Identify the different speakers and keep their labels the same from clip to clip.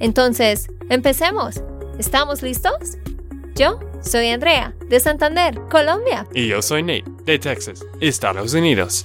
Speaker 1: Entonces, empecemos. ¿Estamos listos? Yo soy Andrea, de Santander, Colombia.
Speaker 2: Y yo soy Nate, de Texas, Estados Unidos.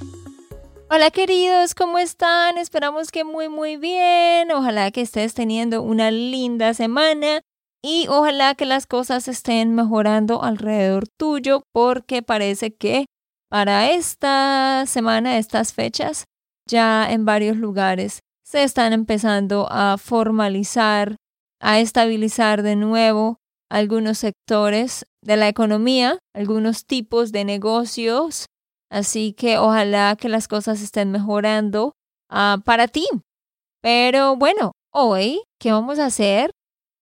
Speaker 1: Hola queridos, ¿cómo están? Esperamos que muy muy bien. Ojalá que estés teniendo una linda semana y ojalá que las cosas estén mejorando alrededor tuyo porque parece que para esta semana, estas fechas, ya en varios lugares se están empezando a formalizar, a estabilizar de nuevo algunos sectores de la economía, algunos tipos de negocios. Así que ojalá que las cosas estén mejorando ah, para ti. Pero bueno, hoy, ¿qué vamos a hacer?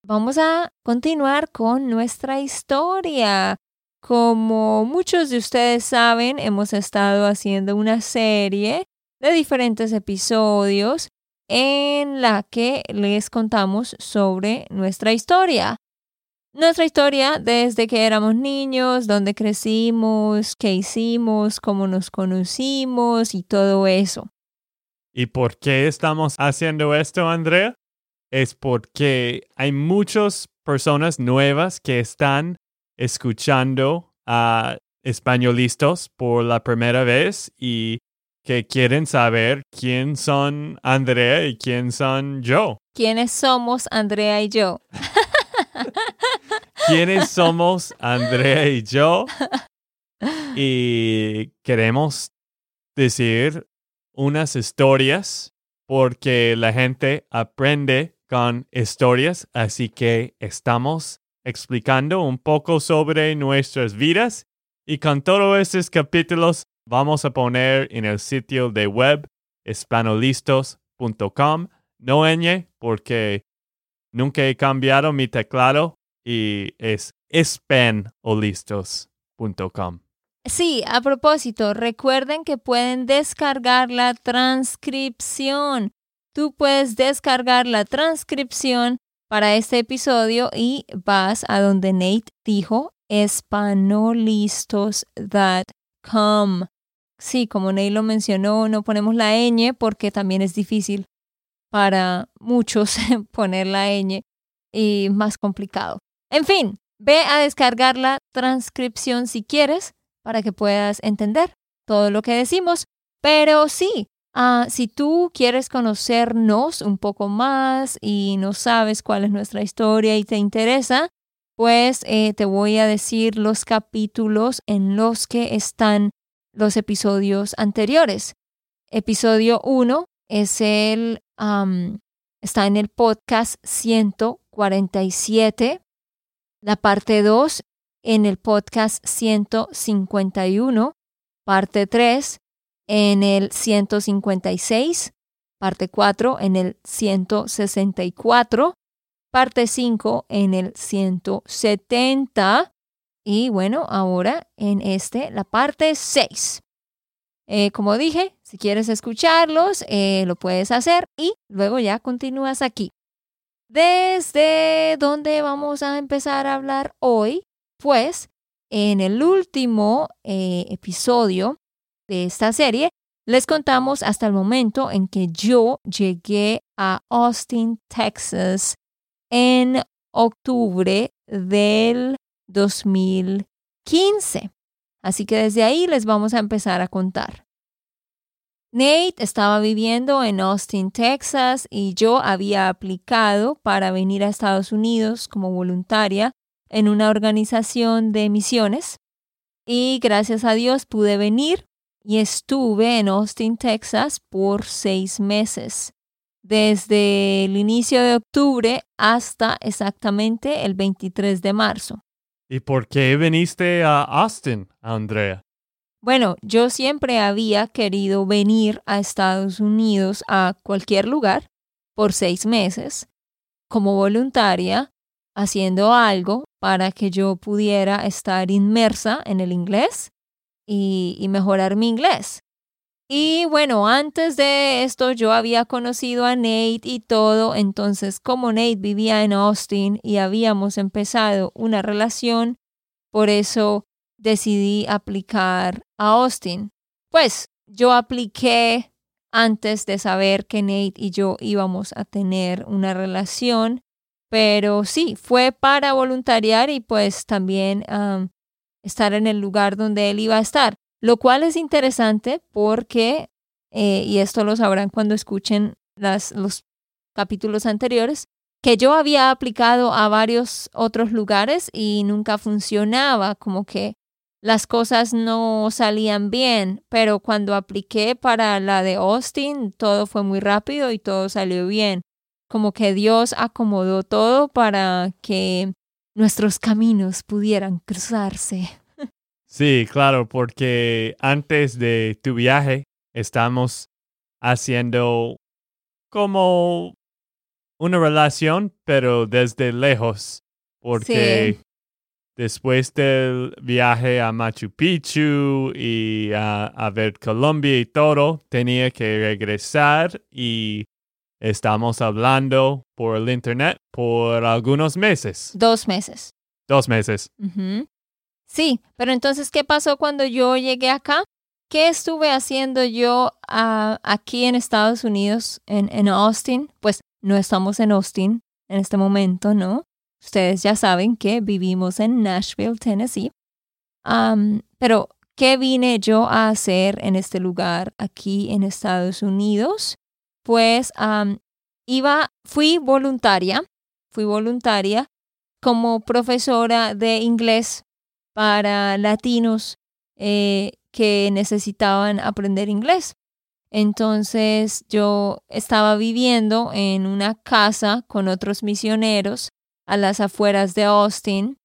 Speaker 1: vamos a continuar con nuestra historia. Como muchos de ustedes saben, hemos estado haciendo una serie de diferentes episodios en la que les contamos sobre nuestra historia. Nuestra historia desde que éramos niños, dónde crecimos, qué hicimos, cómo nos conocimos y todo eso.
Speaker 2: ¿Y por qué estamos haciendo esto, Andrea? es porque hay muchas personas nuevas que están escuchando a españolistas por la primera vez y que quieren saber quién son Andrea y quién son yo.
Speaker 1: ¿Quiénes somos Andrea y yo?
Speaker 2: ¿Quiénes somos Andrea y yo? Y queremos decir unas historias porque la gente aprende con historias, así que estamos explicando un poco sobre nuestras vidas y con todos estos capítulos vamos a poner en el sitio de web espanolistos.com. No ñ porque nunca he cambiado mi teclado y es espanolistos.com.
Speaker 1: Sí, a propósito, recuerden que pueden descargar la transcripción tú puedes descargar la transcripción para este episodio y vas a donde Nate dijo espanolistos.com. Sí, como Nate lo mencionó, no ponemos la ñ porque también es difícil para muchos poner la ñ y más complicado. En fin, ve a descargar la transcripción si quieres para que puedas entender todo lo que decimos. Pero sí, Ah, si tú quieres conocernos un poco más y no sabes cuál es nuestra historia y te interesa, pues eh, te voy a decir los capítulos en los que están los episodios anteriores. Episodio 1 es el, está en el podcast 147. La parte 2 en el podcast 151. Parte 3 en el 156, parte 4 en el 164, parte 5 en el 170 y bueno, ahora en este, la parte 6. Eh, como dije, si quieres escucharlos, eh, lo puedes hacer y luego ya continúas aquí. ¿Desde dónde vamos a empezar a hablar hoy? Pues en el último eh, episodio de esta serie, les contamos hasta el momento en que yo llegué a Austin, Texas, en octubre del 2015. Así que desde ahí les vamos a empezar a contar. Nate estaba viviendo en Austin, Texas, y yo había aplicado para venir a Estados Unidos como voluntaria en una organización de misiones. Y gracias a Dios pude venir y estuve en Austin, Texas por seis meses, desde el inicio de octubre hasta exactamente el 23 de marzo.
Speaker 2: ¿Y por qué viniste a Austin, Andrea?
Speaker 1: Bueno, yo siempre había querido venir a Estados Unidos a cualquier lugar por seis meses, como voluntaria haciendo algo para que yo pudiera estar inmersa en el inglés y, y mejorar mi inglés. Y bueno, antes de esto yo había conocido a Nate y todo, entonces como Nate vivía en Austin y habíamos empezado una relación, por eso decidí aplicar a Austin. Pues yo apliqué antes de saber que Nate y yo íbamos a tener una relación, pero sí, fue para voluntariar y pues también estar en el lugar donde él iba a estar. Lo cual es interesante porque, eh, y esto lo sabrán cuando escuchen las, los capítulos anteriores, que yo había aplicado a varios otros lugares y nunca funcionaba, como que las cosas no salían bien, pero cuando apliqué para la de Austin, todo fue muy rápido y todo salió bien. Como que Dios acomodó todo para que nuestros caminos pudieran cruzarse.
Speaker 2: Sí, claro, porque antes de tu viaje estamos haciendo como una relación, pero desde lejos, porque después del viaje a Machu Picchu y a, ver Colombia y todo, tenía que regresar y estamos hablando por el internet por algunos meses.
Speaker 1: Dos meses.
Speaker 2: Dos meses.
Speaker 1: Sí, pero entonces, ¿qué pasó cuando yo llegué acá? ¿Qué estuve haciendo yo ah, aquí en Estados Unidos, en, en Austin? Pues no estamos en Austin en este momento, ¿no? Ustedes ya saben que vivimos en Nashville, Tennessee. pero, ¿qué vine yo a hacer en este lugar aquí en Estados Unidos? Pues iba, fui voluntaria, fui voluntaria como profesora de inglés para latinos eh, que necesitaban aprender inglés. Entonces yo estaba viviendo en una casa con otros misioneros a las afueras de Austin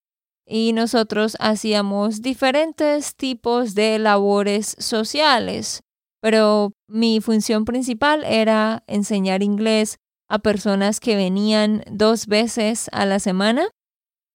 Speaker 1: y nosotros hacíamos diferentes tipos de labores sociales, pero mi función principal era enseñar inglés a personas que venían dos veces a la semana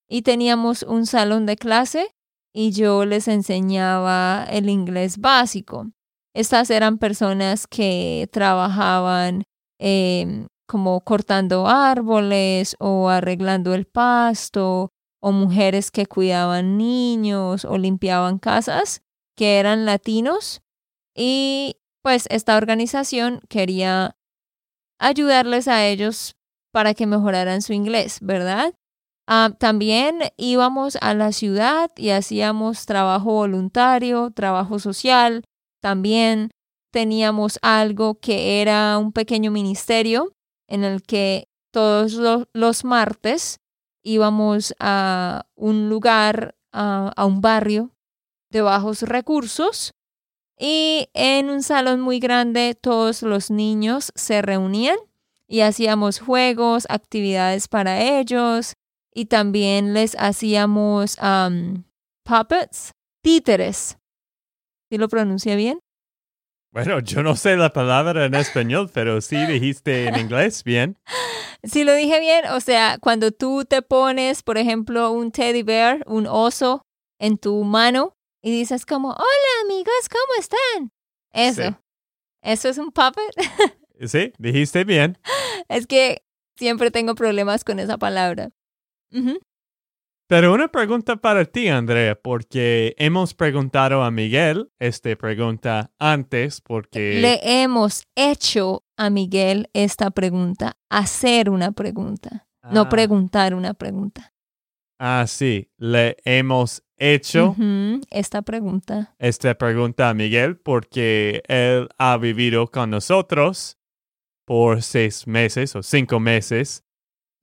Speaker 1: y teníamos un salón de clase y yo les enseñaba el inglés básico. Estas eran personas que trabajaban em, como cortando árboles o arreglando el pasto o mujeres que cuidaban niños o limpiaban casas que eran latinos y pues esta organización quería ayudarles a ellos para que mejoraran su inglés, ¿verdad? Ah, también íbamos a la ciudad y hacíamos trabajo voluntario, trabajo social. También teníamos algo que era un pequeño ministerio en el que todos los, martes íbamos a un lugar, a un barrio de bajos recursos y en un salón muy grande todos los niños se reunían y hacíamos juegos, actividades para ellos, y también les hacíamos puppets, títeres. ¿Sí lo pronuncia bien?
Speaker 2: Bueno, yo no sé la palabra en español, pero sí dijiste en inglés bien.
Speaker 1: Sí lo dije bien, o sea, cuando tú te pones, por ejemplo, un teddy bear, un oso en tu mano y dices como, hola amigos, ¿cómo están? Eso. ¿Eso es un puppet?
Speaker 2: sí, dijiste bien.
Speaker 1: Es que siempre tengo problemas con esa palabra.
Speaker 2: Pero una pregunta para ti, Andrea, porque hemos preguntado a Miguel esta pregunta antes, porque...
Speaker 1: Le hemos hecho a Miguel esta pregunta, hacer una pregunta, no ah. preguntar una pregunta.
Speaker 2: Ah, sí, le hemos hecho
Speaker 1: esta pregunta.
Speaker 2: Esta pregunta a Miguel porque él ha vivido con nosotros por seis meses o cinco meses.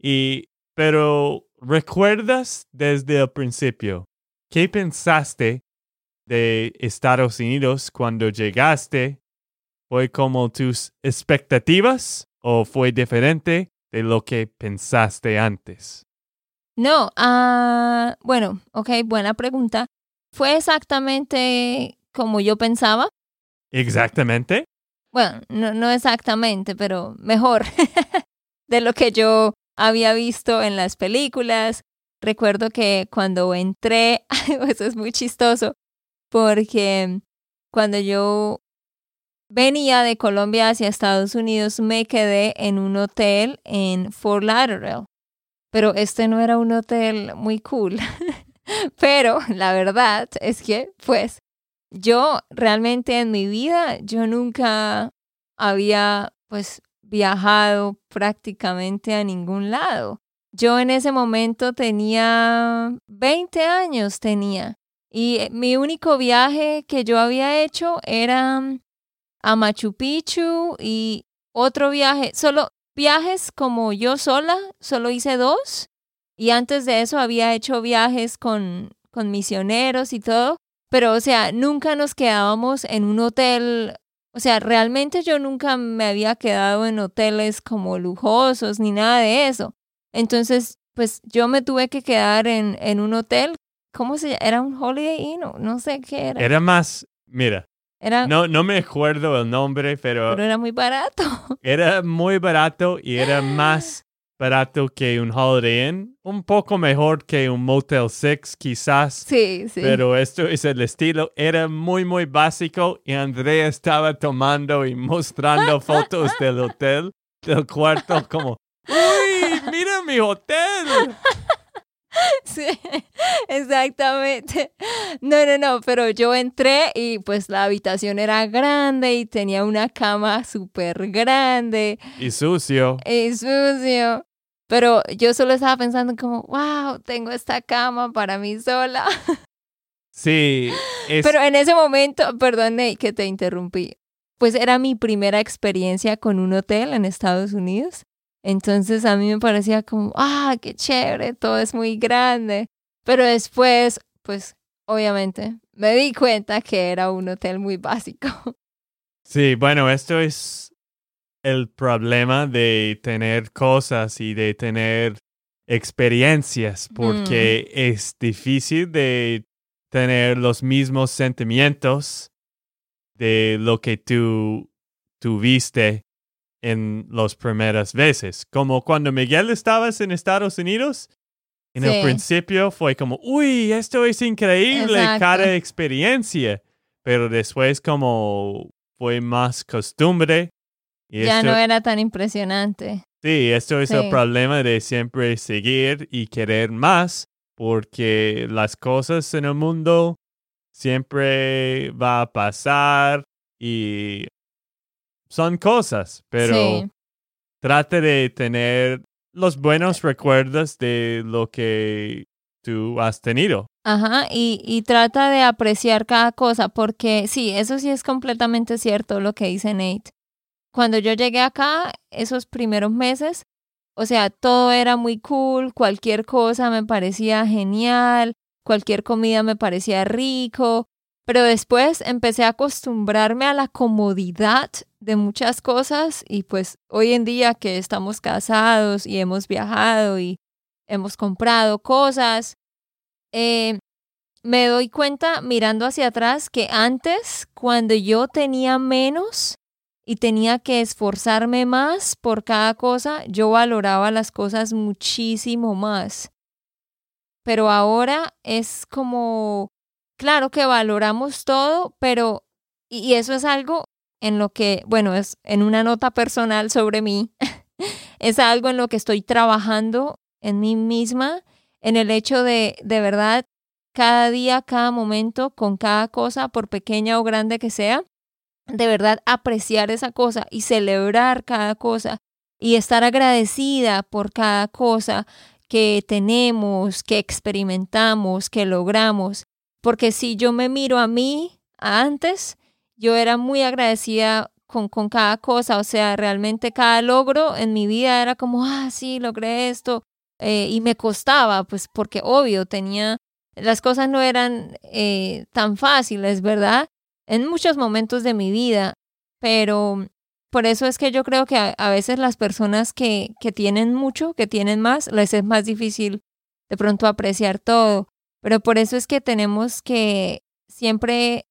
Speaker 2: Y, pero ¿Recuerdas desde el principio qué pensaste de Estados Unidos cuando llegaste? ¿Fue como tus expectativas o fue diferente de lo que pensaste antes?
Speaker 1: No, ah, bueno, ok, buena pregunta. Fue exactamente como yo pensaba.
Speaker 2: ¿Exactamente?
Speaker 1: Bueno, no, no exactamente, pero mejor de lo que yo había visto en las películas. Recuerdo que cuando entré, eso es muy chistoso, porque cuando yo venía de Colombia hacia Estados Unidos, me quedé en un hotel en Fort Lauderdale. Pero este no era un hotel muy cool. Pero la verdad es que, pues, yo realmente en mi vida, yo nunca había, pues, viajado prácticamente a ningún lado. Yo en ese momento tenía 20 años, tenía. Y mi único viaje que yo había hecho era a Machu Picchu y otro viaje, solo viajes como yo sola, solo hice dos. Y antes de eso había hecho viajes con, con misioneros y todo. Pero, o sea, nunca nos quedábamos en un hotel. O sea, realmente yo nunca me había quedado en hoteles como lujosos ni nada de eso. Entonces, pues yo me tuve que quedar en, en un hotel. ¿Cómo se llama? ¿Era un Holiday Inn? No sé qué era.
Speaker 2: Era más, mira, no, no me acuerdo el nombre, pero...
Speaker 1: Pero era muy barato.
Speaker 2: Era muy barato y era más barato que un Holiday Inn. Un poco mejor que un Motel Six, quizás.
Speaker 1: Sí, sí.
Speaker 2: Pero esto es el estilo. Era muy, muy básico y Andrea estaba tomando y mostrando fotos del hotel, del cuarto, como, ¡Uy, mira mi hotel!
Speaker 1: Sí, exactamente. No, no, no, pero yo entré y pues la habitación era grande y tenía una cama súper grande.
Speaker 2: Y sucio.
Speaker 1: Y sucio. Pero yo solo estaba pensando como, wow, tengo esta cama para mí sola.
Speaker 2: Sí.
Speaker 1: Pero en ese momento, perdone que te interrumpí, pues era mi primera experiencia con un hotel en Estados Unidos. Entonces a mí me parecía como, ah, qué chévere, todo es muy grande. Pero después, pues obviamente, me di cuenta que era un hotel muy básico.
Speaker 2: Sí, bueno, esto es el problema de tener cosas y de tener experiencias, porque mm. es difícil de tener los mismos sentimientos de lo que tú tuviste en las primeras veces. Como cuando Miguel estabas en Estados Unidos, en el principio fue como, uy, esto es increíble, cada experiencia. Pero después como fue más costumbre.
Speaker 1: ya no era tan impresionante.
Speaker 2: Sí, esto es el problema de siempre seguir y querer más, porque las cosas en el mundo siempre va a pasar y son cosas, pero trate de tener los buenos recuerdos de lo que tú has tenido.
Speaker 1: Ajá, y, y trata de apreciar cada cosa, porque sí, eso sí es completamente cierto lo que dice Nate. Cuando yo llegué acá, esos primeros meses, o sea, todo era muy cool, cualquier cosa me parecía genial, cualquier comida me parecía rico, pero después empecé a acostumbrarme a la comodidad de muchas cosas y pues hoy en día que estamos casados y hemos viajado y hemos comprado cosas, eh, me doy cuenta mirando hacia atrás que antes, cuando yo tenía menos y tenía que esforzarme más por cada cosa, yo valoraba las cosas muchísimo más. Pero ahora es como claro que valoramos todo, pero, y eso es algo en lo que, bueno, es en una nota personal sobre mí, es algo en lo que estoy trabajando en mí misma, en el hecho de, de verdad, cada día, cada momento, con cada cosa, por pequeña o grande que sea, de verdad apreciar esa cosa y celebrar cada cosa y estar agradecida por cada cosa que tenemos, que experimentamos, que logramos. Porque si yo me miro a mí antes, yo era muy agradecida con, con cada cosa, o sea, realmente cada logro en mi vida era como, ah, sí, logré esto, eh, y me costaba, pues porque obvio, tenía, las cosas no eran eh, tan fáciles, ¿verdad? En muchos momentos de mi vida, pero por eso es que yo creo que a, a veces las personas que, que tienen mucho, que tienen más, les es más difícil de pronto apreciar todo. Pero por eso es que tenemos que siempre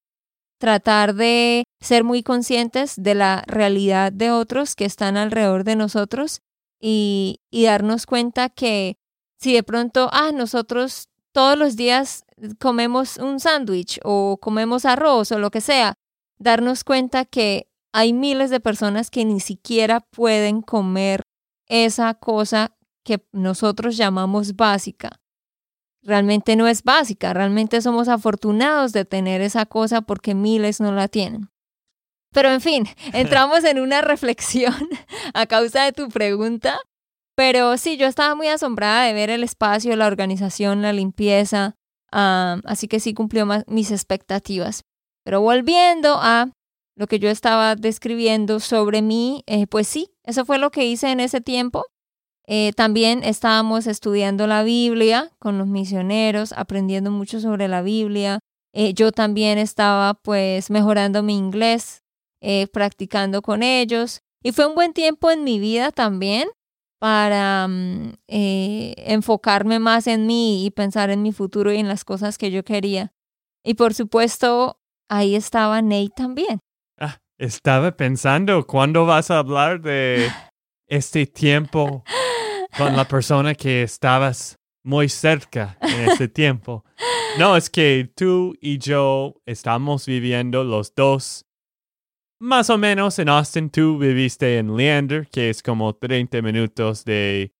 Speaker 1: tratar de ser muy conscientes de la realidad de otros que están alrededor de nosotros y, darnos cuenta que si de pronto, ah, nosotros todos los días comemos un sándwich o comemos arroz o lo que sea, darnos cuenta que hay miles de personas que ni siquiera pueden comer esa cosa que nosotros llamamos básica. Realmente no es básica, realmente somos afortunados de tener esa cosa porque miles no la tienen. Pero en fin, entramos en una reflexión a causa de tu pregunta. Pero sí, yo estaba muy asombrada de ver el espacio, la organización, la limpieza. así que sí cumplió mis expectativas. Pero volviendo a lo que yo estaba describiendo sobre mí, eh, pues sí, eso fue lo que hice en ese tiempo. Eh, también estábamos estudiando la Biblia con los misioneros, aprendiendo mucho sobre la Biblia. Eh, yo también estaba pues mejorando mi inglés, practicando con ellos. Y fue un buen tiempo en mi vida también para mm, enfocarme más en mí y pensar en mi futuro y en las cosas que yo quería. Y por supuesto, ahí estaba Nate también.
Speaker 2: Ah, estaba pensando, ¿cuándo vas a hablar de este tiempo con la persona que estabas muy cerca en ese tiempo? No, es que tú y yo estamos viviendo los dos más o menos en Austin. Tú viviste en Leander, que es como 30 minutos de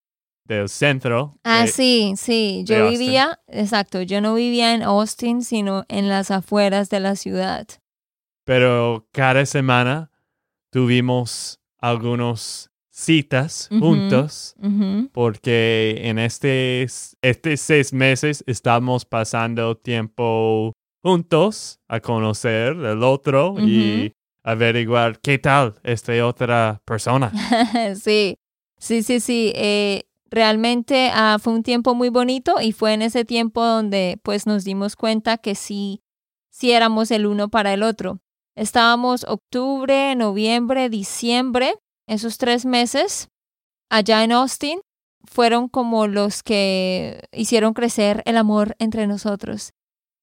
Speaker 2: del centro.
Speaker 1: Ah, sí, sí. Yo vivía, exacto, yo no vivía en Austin, sino en las afueras de la ciudad.
Speaker 2: Pero cada semana tuvimos algunas citas juntos porque en estos este seis meses estamos pasando tiempo juntos a conocer el otro y averiguar qué tal esta otra persona.
Speaker 1: sí, sí, sí, sí. Eh, realmente ah, fue un tiempo muy bonito y fue en ese tiempo donde pues nos dimos cuenta que sí, sí éramos el uno para el otro. Estábamos octubre, noviembre, diciembre, esos tres meses allá en Austin fueron como los que hicieron crecer el amor entre nosotros.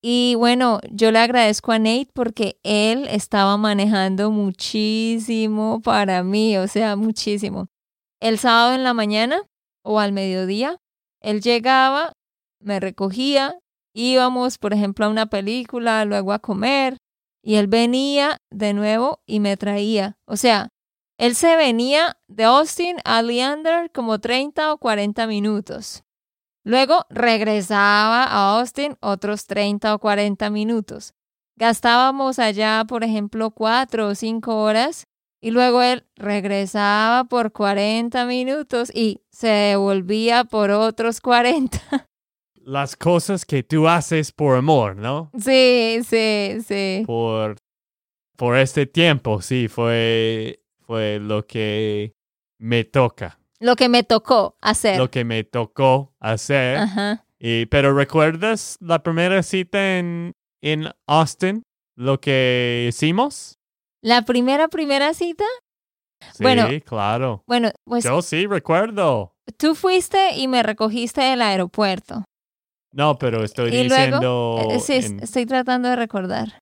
Speaker 1: Y bueno, yo le agradezco a Nate porque él estaba manejando muchísimo para mí, o sea, muchísimo. El sábado en la mañana o al mediodía. Él llegaba, me recogía, íbamos, por ejemplo, a una película, luego a comer, y él venía de nuevo y me traía. O sea, él se venía de Austin a Leander como 30 o 40 minutos. Luego regresaba a Austin otros 30 o 40 minutos. Gastábamos allá, por ejemplo, cuatro o cinco horas y luego él regresaba por 40 minutos y se devolvía por otros 40.
Speaker 2: Las cosas que tú haces por amor, ¿no?
Speaker 1: Sí, sí, sí.
Speaker 2: Por, por este tiempo, sí, fue, fue lo que me toca.
Speaker 1: Lo que me tocó hacer.
Speaker 2: Lo que me tocó hacer. Ajá. Y, pero ¿recuerdas la primera cita en, en Austin? Lo que hicimos?
Speaker 1: La primera, primera cita.
Speaker 2: Sí, bueno, claro.
Speaker 1: Bueno, pues.
Speaker 2: Yo sí recuerdo.
Speaker 1: Tú fuiste y me recogiste del aeropuerto.
Speaker 2: No, pero estoy diciendo.
Speaker 1: Eh, sí, estoy tratando de recordar.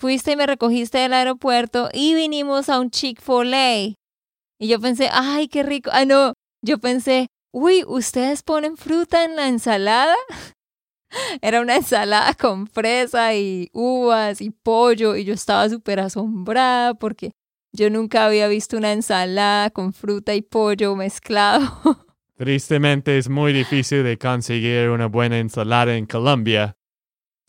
Speaker 1: Fuiste y me recogiste del aeropuerto y vinimos a un Chick-fil-A. Y yo pensé, ay, qué rico. Ah, no. Yo pensé, uy, ¿ustedes ponen fruta en la ensalada? Era una ensalada con fresa y uvas y pollo y yo estaba súper asombrada porque yo nunca había visto una ensalada con fruta y pollo mezclado.
Speaker 2: Tristemente es muy difícil de conseguir una buena ensalada en Colombia.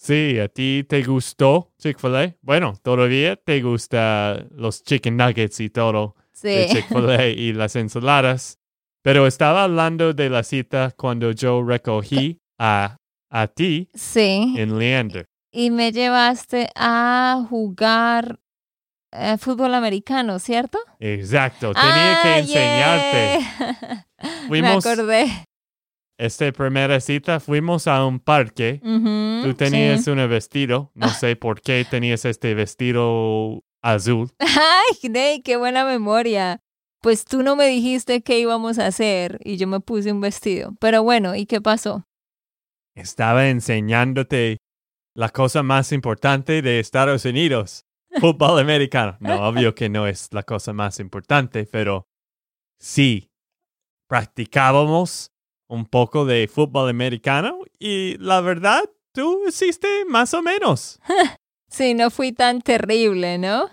Speaker 2: Sí, ¿a ti te gustó Chick-fil-A? Bueno, todavía te gustan los chicken nuggets y todo de Chick-fil-A y las ensaladas. Pero estaba hablando de la cita cuando yo recogí a a ti
Speaker 1: sí.
Speaker 2: en Leander.
Speaker 1: Y me llevaste a jugar eh, fútbol americano, ¿cierto?
Speaker 2: Exacto, tenía que ah, enseñarte.
Speaker 1: me acordé.
Speaker 2: Esta primera cita fuimos a un parque. Tú tenías un vestido, no sé por qué tenías este vestido azul.
Speaker 1: Ay, qué buena memoria. Pues tú no me dijiste qué íbamos a hacer y yo me puse un vestido. Pero bueno, ¿y qué pasó?
Speaker 2: estaba enseñándote la cosa más importante de Estados Unidos, fútbol americano. No, obvio que no es la cosa más importante, pero sí, practicábamos un poco de fútbol americano y la verdad, tú hiciste más o menos.
Speaker 1: sí, no fui tan terrible, ¿no?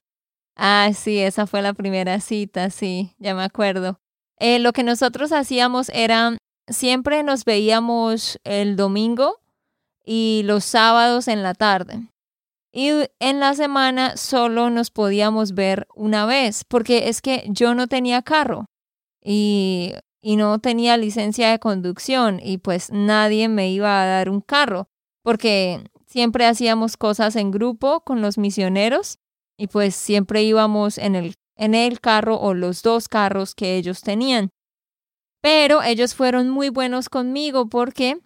Speaker 1: Ah, sí, esa fue la primera cita, sí, ya me acuerdo. Eh, lo que nosotros hacíamos era, siempre nos veíamos el domingo y los sábados en la tarde. Y en la semana solo nos podíamos ver una vez, porque es que yo no tenía carro y, y no tenía licencia de conducción y pues nadie me iba a dar un carro, porque siempre hacíamos cosas en grupo con los misioneros y pues siempre íbamos en el, en el carro o los dos carros que ellos tenían. Pero ellos fueron muy buenos conmigo porque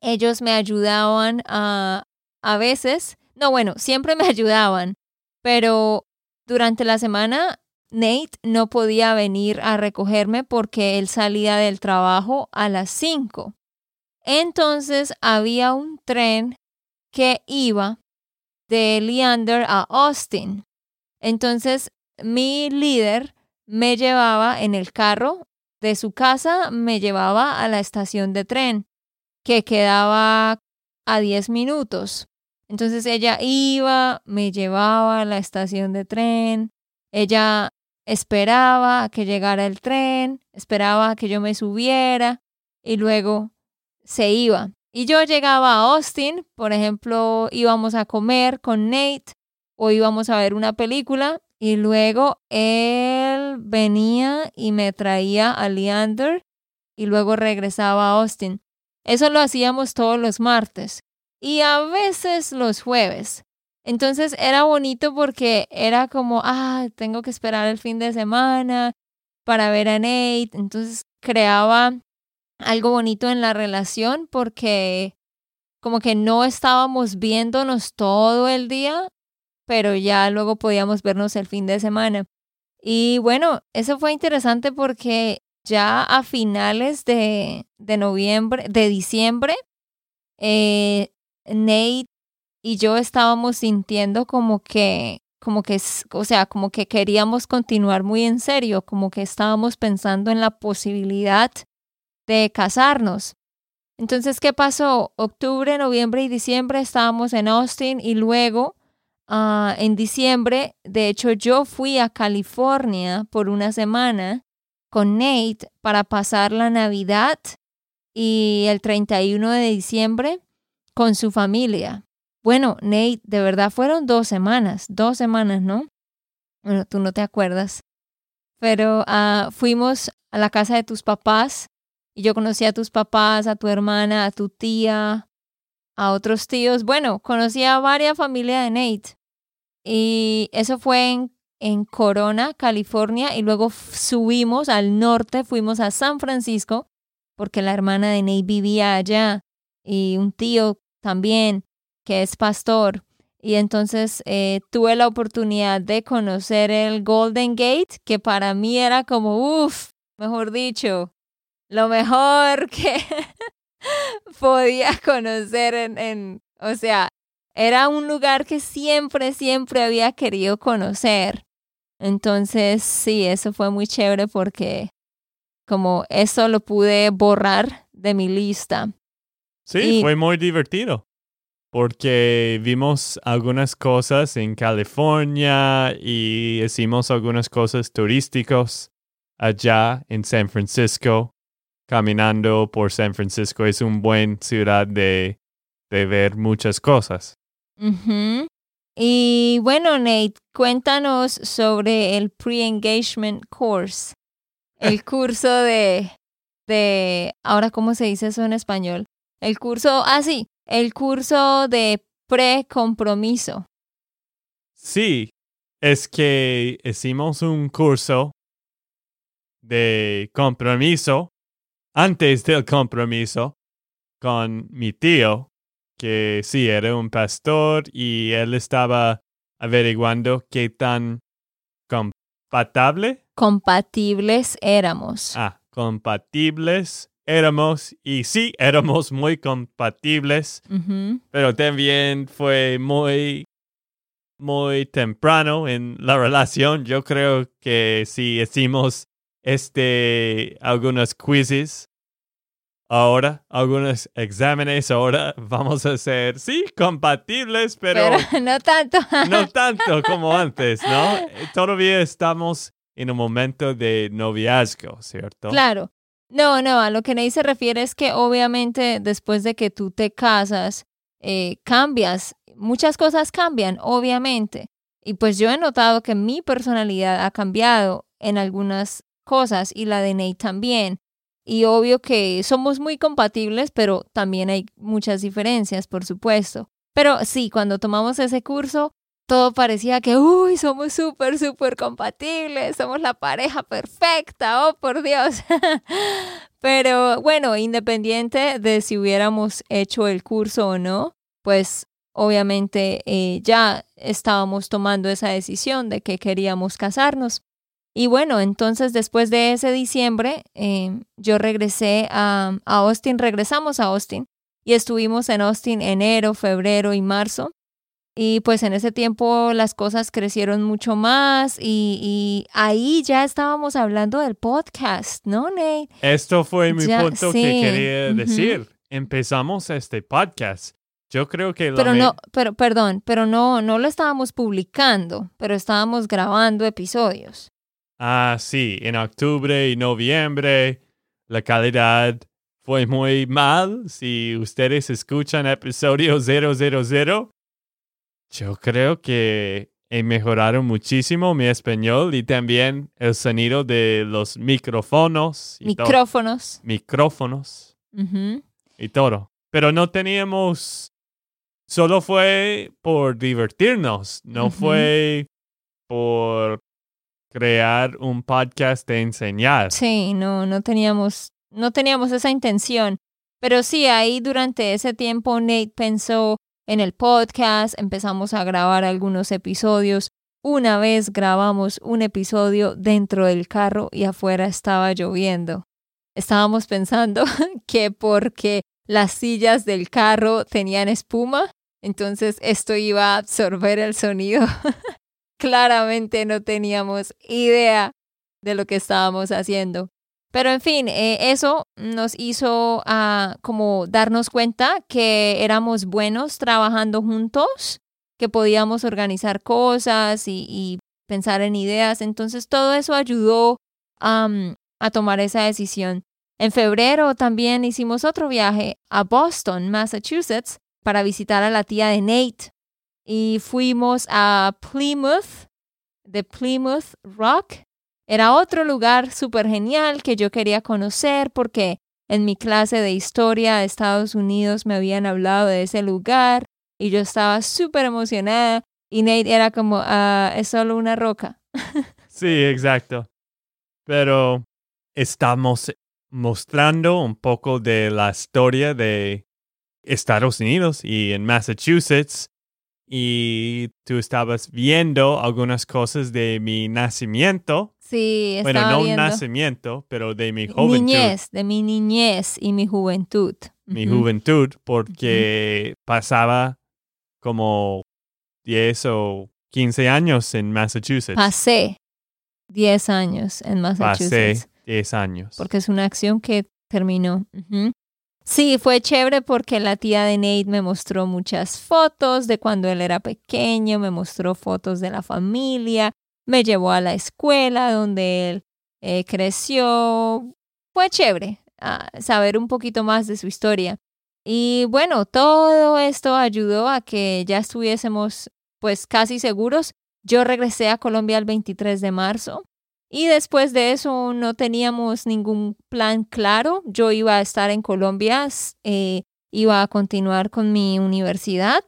Speaker 1: ellos me ayudaban a, a veces, no bueno, siempre me ayudaban, pero durante la semana Nate no podía venir a recogerme porque él salía del trabajo a las 5. Entonces había un tren que iba de Leander a Austin. Entonces, mi líder me llevaba en el carro de su casa, me llevaba a la estación de tren, que quedaba a 10 minutos. Entonces ella iba, me llevaba a la estación de tren, ella esperaba a que llegara el tren, esperaba a que yo me subiera y luego se iba. Y yo llegaba a Austin, por ejemplo, íbamos a comer con Nate o íbamos a ver una película y luego él venía y me traía a Leander y luego regresaba a Austin. Eso lo hacíamos todos los martes y a veces los jueves. Entonces era bonito porque era como, ah, tengo que esperar el fin de semana para ver a Nate. Entonces creaba algo bonito en la relación porque como que no estábamos viéndonos todo el día, pero ya luego podíamos vernos el fin de semana. Y bueno, eso fue interesante porque ya a finales de, de noviembre, de diciembre, eh, Nate y yo estábamos sintiendo como que, como que, o sea, como que queríamos continuar muy en serio, como que estábamos pensando en la posibilidad de casarnos. Entonces, ¿qué pasó? Octubre, noviembre y diciembre estábamos en Austin y luego ah, en diciembre, de hecho, yo fui a California por una semana con Nate para pasar la Navidad y el 31 de diciembre con su familia. Bueno, Nate, de verdad fueron dos semanas, dos semanas, ¿no? Bueno, tú no te acuerdas. Pero ah, fuimos a la casa de tus papás y yo conocí a tus papás, a tu hermana, a tu tía, a otros tíos. Bueno, conocí a varias familias de Nate. Y eso fue en, en Corona, California. Y luego subimos al norte, fuimos a San Francisco, porque la hermana de Nate vivía allá. Y un tío también, que es pastor. Y entonces eh, tuve la oportunidad de conocer el Golden Gate, que para mí era como, uff, mejor dicho, lo mejor que podía conocer en, en, o sea, era un lugar que siempre, siempre había querido conocer. Entonces, sí, eso fue muy chévere porque como eso lo pude borrar de mi lista.
Speaker 2: Sí, fue muy divertido porque vimos algunas cosas en California y hicimos algunas cosas turísticas allá en San Francisco caminando por San Francisco. Es un buen ciudad de, de ver muchas cosas.
Speaker 1: Y bueno, Nate, cuéntanos sobre el pre-engagement course, el curso de, de, ahora, ¿cómo se dice eso en español? El curso, ah, sí, el curso de pre-compromiso.
Speaker 2: Sí, es que hicimos un curso de compromiso antes del compromiso con mi tío, que sí era un pastor y él estaba averiguando qué tan compatible.
Speaker 1: Compatibles éramos.
Speaker 2: Ah, compatibles éramos y sí éramos muy compatibles, pero también fue muy muy temprano en la relación. Yo creo que si hicimos este, algunos quizzes ahora, algunos exámenes ahora vamos a ser, sí, compatibles, pero,
Speaker 1: Pero no tanto.
Speaker 2: no tanto como antes, ¿no? Todavía estamos en un momento de noviazgo, ¿cierto?
Speaker 1: Claro. No, no, a lo que Ney se refiere es que obviamente después de que tú te casas, eh, cambias, muchas cosas cambian, obviamente. Y pues yo he notado que mi personalidad ha cambiado en algunas cosas y la de Nate también. Y obvio que somos muy compatibles, pero también hay muchas diferencias, por supuesto. Pero sí, cuando tomamos ese curso, todo parecía que, uy, somos súper, súper compatibles, somos la pareja perfecta, oh, por Dios. Pero bueno, independiente de si hubiéramos hecho el curso o no, pues obviamente eh, ya estábamos tomando esa decisión de que queríamos casarnos. Y bueno, entonces después de ese diciembre, eh, yo regresé a, a Austin, regresamos a Austin y estuvimos en Austin enero, febrero y marzo. Y pues en ese tiempo las cosas crecieron mucho más y, y ahí ya estábamos hablando del podcast, ¿no, Nate?
Speaker 2: Esto fue mi
Speaker 1: Ya,
Speaker 2: punto
Speaker 1: sí,
Speaker 2: que quería decir. Empezamos este podcast. Yo creo que la
Speaker 1: Pero no, pero perdón, pero no, no lo estábamos publicando, pero estábamos grabando episodios.
Speaker 2: Ah, sí, en octubre y noviembre la calidad fue muy mal. Si ustedes escuchan episodio 000, yo creo que he mejorado muchísimo mi español y también el sonido de los micrófonos y.
Speaker 1: Micrófonos.
Speaker 2: micrófonos y todo. Pero no teníamos, solo fue por divertirnos, no fue por crear un podcast de enseñar.
Speaker 1: Sí, no, no teníamos, no teníamos esa intención. Pero sí, ahí durante ese tiempo Nate pensó en el podcast, empezamos a grabar algunos episodios. Una vez grabamos un episodio dentro del carro y afuera estaba lloviendo. Estábamos pensando que porque las sillas del carro tenían espuma, entonces esto iba a absorber el sonido. Claramente no teníamos idea de lo que estábamos haciendo. Pero en fin, eh, eso nos hizo ah, como darnos cuenta que éramos buenos trabajando juntos, que podíamos organizar cosas y, pensar en ideas. Entonces todo eso ayudó a tomar esa decisión. En febrero también hicimos otro viaje a Boston, Massachusetts, para visitar a la tía de Nate. Y fuimos a Plymouth, de Plymouth Rock. Era otro lugar súper genial que yo quería conocer porque en mi clase de historia de Estados Unidos me habían hablado de ese lugar y yo estaba súper emocionada y Nate era como, ah, es solo una roca.
Speaker 2: Sí, exacto. Pero estamos mostrando un poco de la historia de Estados Unidos y en Massachusetts. Y tú estabas viendo algunas cosas de mi nacimiento.
Speaker 1: Sí,
Speaker 2: Bueno,
Speaker 1: estaba
Speaker 2: no un
Speaker 1: viendo.
Speaker 2: nacimiento, pero de mi juventud.
Speaker 1: Niñez, de mi niñez y mi juventud.
Speaker 2: Mi juventud, porque pasaba como 10 o 15 años en Massachusetts.
Speaker 1: Pasé 10 años en
Speaker 2: Pasé
Speaker 1: Massachusetts.
Speaker 2: 10 años.
Speaker 1: porque es una acción que terminó. Ujú. Sí, fue chévere porque la tía de Nate me mostró muchas fotos de cuando él era pequeño, me mostró fotos de la familia, me llevó a la escuela donde él eh, creció. Fue chévere ah, saber un poquito más de su historia. Y bueno, todo esto ayudó a que ya estuviésemos pues casi seguros. Yo regresé a Colombia el 23 de marzo y después de eso no teníamos ningún plan claro. Yo iba a estar en Colombia, eh, iba a continuar con mi universidad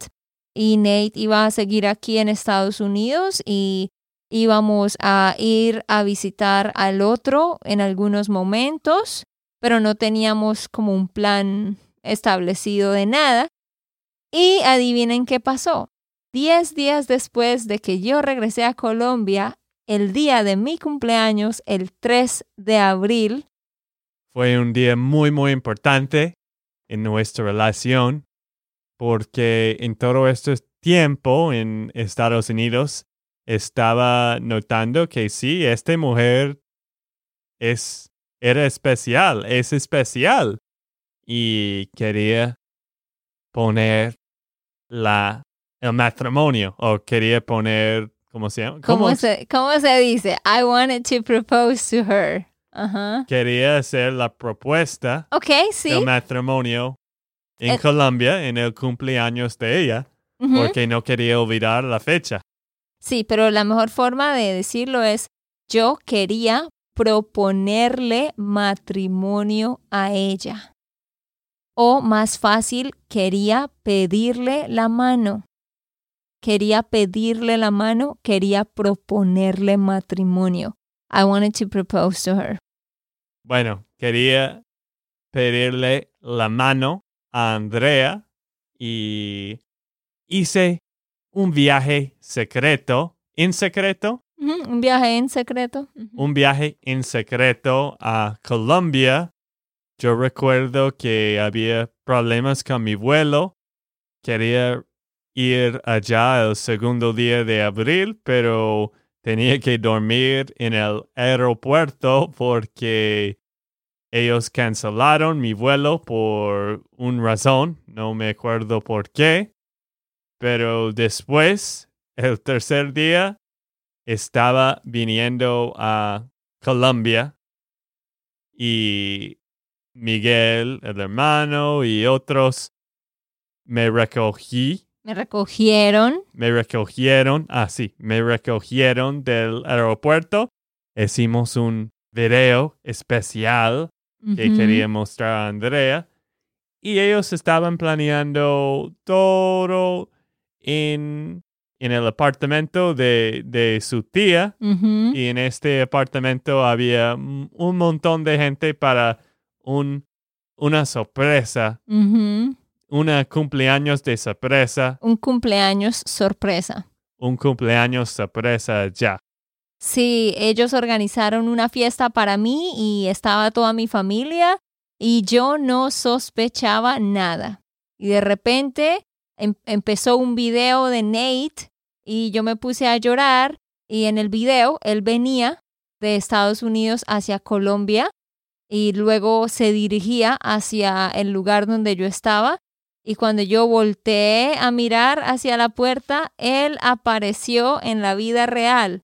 Speaker 1: y Nate iba a seguir aquí en Estados Unidos y íbamos a ir a visitar al otro en algunos momentos, pero no teníamos como un plan establecido de nada. Y adivinen qué pasó. Diez días después de que yo regresé a Colombia, el día de mi cumpleaños, el 3 de abril,
Speaker 2: Fue un día muy, muy importante en nuestra relación porque en todo este tiempo en Estados Unidos estaba notando que sí, esta mujer es, era especial, es especial. Y quería poner la, el matrimonio o quería poner, ¿cómo se llama?
Speaker 1: ¿Cómo, se, ¿Cómo se dice? I wanted to propose to her. Ajá.
Speaker 2: Quería hacer la propuesta
Speaker 1: Ok, sí.
Speaker 2: del matrimonio en
Speaker 1: Eh.
Speaker 2: Colombia en el cumpleaños de ella porque no quería olvidar la fecha.
Speaker 1: Sí, pero la mejor forma de decirlo es yo quería proponerle matrimonio a ella. O más fácil, quería pedirle la mano. Quería pedirle la mano, quería proponerle matrimonio. I wanted to propose to her.
Speaker 2: Bueno, quería pedirle la mano a Andrea y hice un viaje secreto, en secreto,
Speaker 1: Un viaje en secreto.
Speaker 2: Un viaje en secreto a Colombia. Yo recuerdo que había problemas con mi vuelo. Quería ir allá el segundo día de abril, pero tenía que dormir en el aeropuerto porque ellos cancelaron mi vuelo por una razón, no me acuerdo por qué. Pero después, el tercer día, estaba viniendo a Colombia y Miguel, el hermano y otros me recogí,
Speaker 1: Me recogieron.
Speaker 2: me recogieron, ah sí, me recogieron del aeropuerto. Hicimos un video especial que quería mostrar a Andrea y ellos estaban planeando todo en, en el apartamento de, de su tía y en este apartamento había un montón de gente para un, una sorpresa. Una cumpleaños de sorpresa,
Speaker 1: Un cumpleaños sorpresa.
Speaker 2: un cumpleaños sorpresa ya.
Speaker 1: Sí, ellos organizaron una fiesta para mí y estaba toda mi familia y yo no sospechaba nada. Y de repente em- empezó un video de Nate y yo me puse a llorar y en el video él venía de Estados Unidos hacia Colombia y luego se dirigía hacia el lugar donde yo estaba y cuando yo volteé a mirar hacia la puerta, él apareció en la vida real.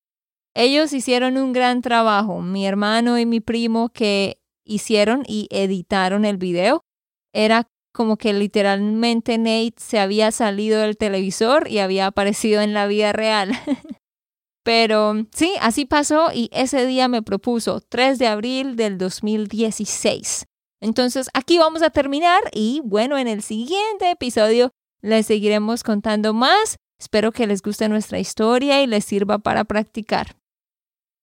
Speaker 1: Ellos hicieron un gran trabajo, mi hermano y mi primo que hicieron y editaron el video. Era como que literalmente Nate se había salido del televisor y había aparecido en la vida real. Pero sí, así pasó y ese día me propuso 3 de abril del 2016. Entonces aquí vamos a terminar y bueno, en el siguiente episodio les seguiremos contando más. Espero que les guste nuestra historia y les sirva para practicar.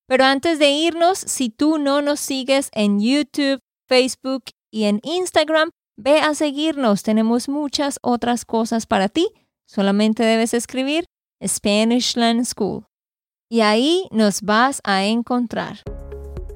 Speaker 1: Pero antes de irnos, si tú no nos sigues en YouTube, Facebook y en Instagram, ve a seguirnos. Tenemos muchas otras cosas para ti. Solamente debes escribir Spanishland School. Y ahí nos vas a encontrar.